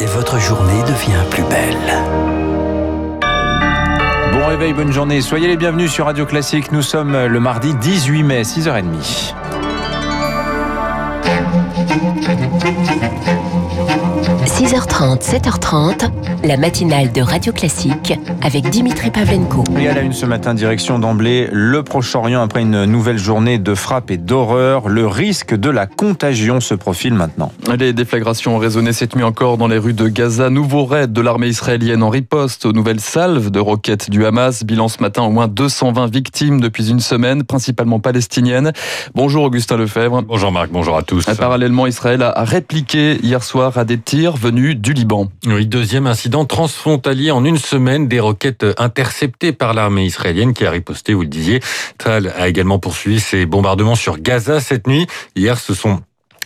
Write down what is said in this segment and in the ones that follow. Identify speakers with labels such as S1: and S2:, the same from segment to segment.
S1: et votre journée devient plus belle.
S2: Bon réveil, bonne journée. Soyez les bienvenus sur Radio Classique. Nous sommes le mardi 18 mai, 6h30.
S3: 6h30, 7h30, la matinale de Radio Classique avec Dimitri Pavlenko.
S2: Et à la une ce matin, direction d'emblée, le Proche-Orient après une nouvelle journée de frappe et d'horreur. Le risque de la contagion se profile maintenant.
S4: Les déflagrations ont résonné cette nuit encore dans les rues de Gaza. Nouveau raid de l'armée israélienne en riposte aux nouvelles salves de roquettes du Hamas. Bilan ce matin au moins 220 victimes depuis une semaine, principalement palestiniennes. Bonjour Augustin Lefebvre.
S5: Bonjour Marc, bonjour à tous.
S4: Parallèlement, Israël a répliqué hier soir à des tirs venus du Liban.
S5: Oui, deuxième incident transfrontalier en une semaine, des roquettes interceptées par l'armée israélienne qui a riposté, vous le disiez. Tal a également poursuivi ses bombardements sur Gaza cette nuit. Hier, ce sont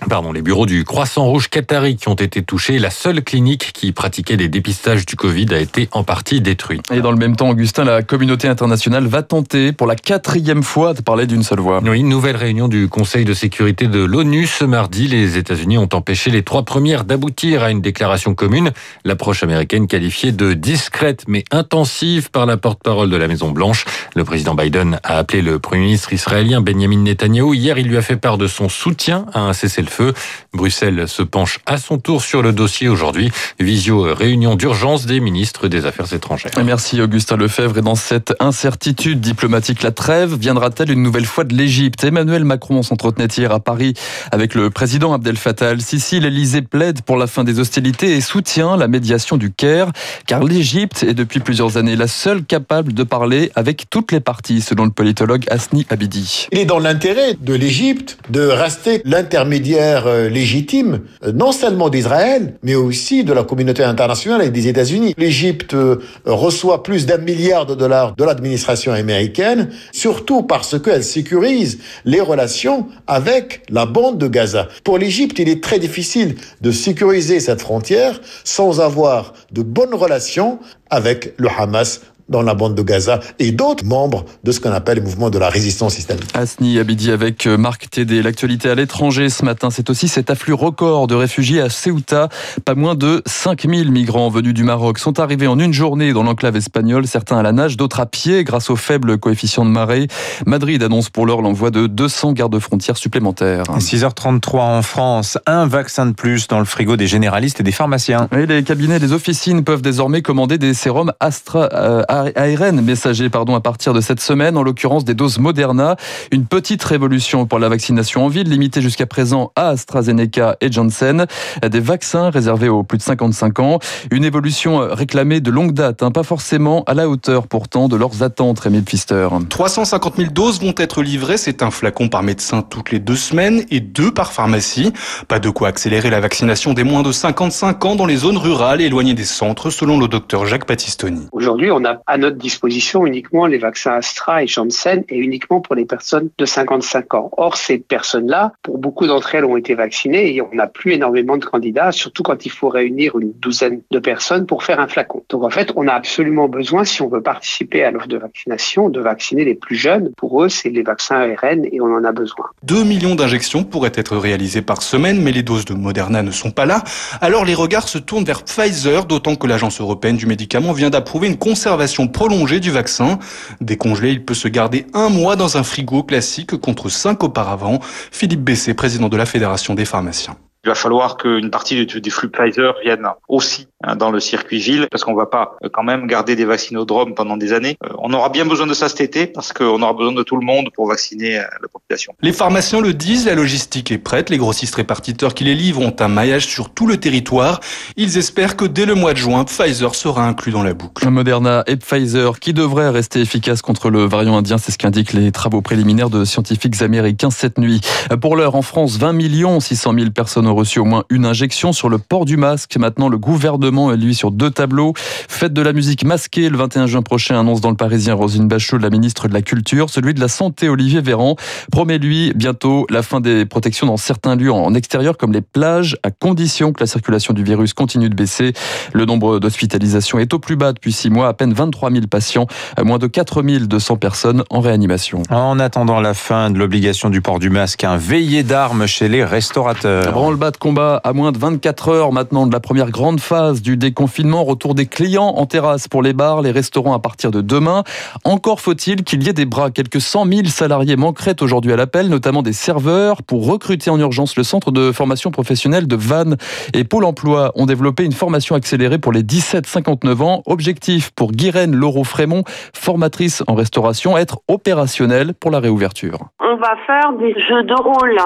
S5: Pardon, les bureaux du Croissant Rouge Qatari qui ont été touchés. La seule clinique qui pratiquait des dépistages du Covid a été en partie détruite.
S4: Et dans le même temps, Augustin, la communauté internationale va tenter pour la quatrième fois de parler d'une seule voix.
S5: Oui, une nouvelle réunion du Conseil de sécurité de l'ONU ce mardi. Les États-Unis ont empêché les trois premières d'aboutir à une déclaration commune. L'approche américaine qualifiée de discrète mais intensive par la porte-parole de la Maison Blanche. Le président Biden a appelé le premier ministre israélien Benjamin Netanyahu. Hier, il lui a fait part de son soutien à un cessez-le-feu feu. Bruxelles se penche à son tour sur le dossier aujourd'hui. Visio euh, réunion d'urgence des ministres des Affaires étrangères.
S4: Merci Augustin Lefebvre. Et dans cette incertitude diplomatique, la trêve viendra-t-elle une nouvelle fois de l'Égypte? Emmanuel Macron s'entretenait hier à Paris avec le président Abdel Fattah al-Sisi. L'Élysée plaide pour la fin des hostilités et soutient la médiation du Caire, car l'Égypte est depuis plusieurs années la seule capable de parler avec toutes les parties, selon le politologue Asni Abidi.
S6: Il est dans l'intérêt de l'Égypte de rester l'intermédiaire euh, légitime, euh, non seulement d'Israël, mais aussi de la communauté internationale et des États-Unis. L'Égypte euh, reçoit plus d'un milliard de dollars de l'administration américaine, surtout parce qu'elle sécurise les relations avec la bande de Gaza. Pour l'Égypte, il est très difficile de sécuriser cette frontière sans avoir de bonnes relations avec le Hamas dans la bande de Gaza et d'autres membres de ce qu'on appelle le mouvement de la résistance islamique.
S4: Asni Abidi avec euh, Marc Tédé. L'actualité à l'étranger ce matin, c'est aussi cet afflux record de réfugiés à Ceuta. Pas moins de 5000 migrants venus du Maroc sont arrivés en une journée dans l'enclave espagnole, certains à la nage, d'autres à pied grâce au faible coefficient de marée. Madrid annonce pour l'heure l'envoi de 200 gardes-frontières supplémentaires.
S2: 6h33 en France, un vaccin de plus dans le frigo des généralistes et des pharmaciens.
S4: Et les cabinets, les officines peuvent désormais commander des sérums Astra, euh, ARN messager pardon, à partir de cette semaine, en l'occurrence des doses Moderna. Une petite révolution pour la vaccination en ville, limitée jusqu'à présent à AstraZeneca et Janssen. Des vaccins réservés aux plus de 55 ans. Une évolution réclamée de longue date, hein, pas forcément à la hauteur pourtant de leurs attentes, Rémi Pfister.
S7: 350 000 doses vont être livrées. C'est un flacon par médecin toutes les deux semaines et deux par pharmacie. Pas de quoi accélérer la vaccination des moins de 55 ans dans les zones rurales éloignées des centres, selon le docteur Jacques Battistoni.
S8: Aujourd'hui, on a à notre disposition uniquement les vaccins Astra et Janssen et uniquement pour les personnes de 55 ans. Or, ces personnes-là, pour beaucoup d'entre elles, ont été vaccinées et on n'a plus énormément de candidats, surtout quand il faut réunir une douzaine de personnes pour faire un flacon. Donc, en fait, on a absolument besoin, si on veut participer à l'offre de vaccination, de vacciner les plus jeunes. Pour eux, c'est les vaccins ARN et on en a besoin.
S7: 2 millions d'injections pourraient être réalisées par semaine, mais les doses de Moderna ne sont pas là. Alors, les regards se tournent vers Pfizer, d'autant que l'Agence européenne du médicament vient d'approuver une conservation prolongé du vaccin. Décongelé, il peut se garder un mois dans un frigo classique contre cinq auparavant. Philippe Bessé, président de la Fédération des pharmaciens.
S9: Il va falloir qu'une partie des flux Pfizer viennent aussi hein, dans le circuit ville, parce qu'on va pas euh, quand même garder des vaccinodromes pendant des années. Euh, on aura bien besoin de ça cet été, parce qu'on aura besoin de tout le monde pour vacciner euh, la population.
S7: Les pharmaciens le disent, la logistique est prête. Les grossistes répartiteurs qui les livrent ont un maillage sur tout le territoire. Ils espèrent que dès le mois de juin, Pfizer sera inclus dans la boucle.
S4: Moderna et Pfizer qui devraient rester efficaces contre le variant indien, c'est ce qu'indiquent les travaux préliminaires de scientifiques américains cette nuit. Pour l'heure, en France, 20 millions 600 000 personnes reçu au moins une injection sur le port du masque. Maintenant, le gouvernement est lui sur deux tableaux. Fête de la musique masquée le 21 juin prochain, annonce dans le Parisien Rosine Bachot, la ministre de la Culture. Celui de la Santé, Olivier Véran, promet lui bientôt la fin des protections dans certains lieux en extérieur comme les plages, à condition que la circulation du virus continue de baisser. Le nombre d'hospitalisations est au plus bas depuis six mois, à peine 23 000 patients, moins de 4 200 personnes en réanimation.
S2: En attendant la fin de l'obligation du port du masque, un veillé d'armes chez les restaurateurs.
S4: branle de combat à moins de 24 heures maintenant de la première grande phase du déconfinement. Retour des clients en terrasse pour les bars, les restaurants à partir de demain. Encore faut-il qu'il y ait des bras. Quelques 100 000 salariés manqueraient aujourd'hui à l'appel, notamment des serveurs, pour recruter en urgence le centre de formation professionnelle de Vannes et Pôle emploi ont développé une formation accélérée pour les 17-59 ans. Objectif pour Guirène Laureau-Frémont, formatrice en restauration, être opérationnelle pour la réouverture.
S10: On va faire des jeux de rôle.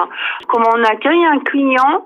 S10: Comment on accueille un client,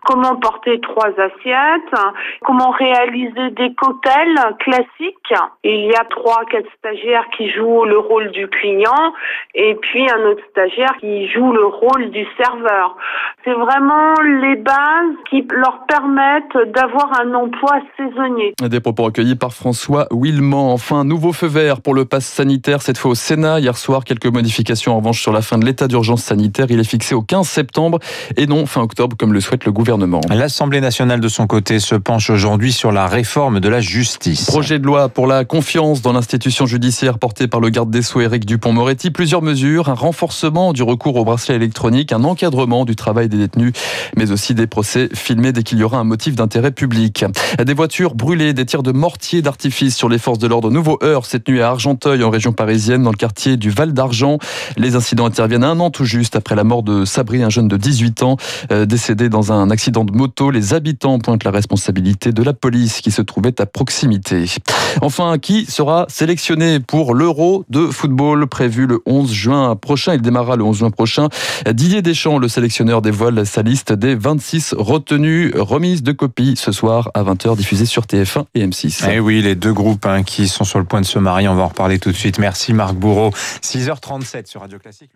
S10: comment porter trois assiettes, comment réaliser des cocktails classiques. il y a trois, quatre stagiaires qui jouent le rôle du client et puis un autre stagiaire qui joue le rôle du serveur. C'est vraiment les bases qui leur permettent d'avoir un emploi saisonnier.
S4: Des propos recueillis par François Willemont. Enfin, nouveau feu vert pour le pass sanitaire, cette fois au Sénat. Hier soir, quelques modifications en revanche sur la fin de l'état d'urgence sanitaire. Il est fixé au 15 septembre et non fin octobre comme le souhaite le gouvernement.
S2: L'Assemblée nationale de son côté se penche aujourd'hui sur la réforme de la justice.
S4: Projet de loi pour la confiance dans l'institution judiciaire porté par le garde des Sceaux Éric Dupont-Moretti. Plusieurs mesures, un renforcement du recours au bracelet électronique, un encadrement du travail des détenus, mais aussi des procès filmés dès qu'il y aura un motif d'intérêt public. Des voitures brûlées, des tirs de mortier d'artifice sur les forces de l'ordre. Nouveau heure cette nuit à Argenteuil, en région parisienne, dans le quartier du Val d'Argent. Les incidents interviennent un an tout juste après la mort de Sabri, un jeune de 18 ans, euh, décédé dans un accident accident de moto. Les habitants pointent la responsabilité de la police qui se trouvait à proximité. Enfin, qui sera sélectionné pour l'Euro de football prévu le 11 juin prochain? Il démarrera le 11 juin prochain. Didier Deschamps, le sélectionneur, dévoile sa liste des 26 retenus. Remise de copies ce soir à 20h diffusée sur TF1 et M6.
S2: Eh oui, les deux groupes hein, qui sont sur le point de se marier, on va en reparler tout de suite. Merci Marc Bourreau. 6h37 sur Radio Classique.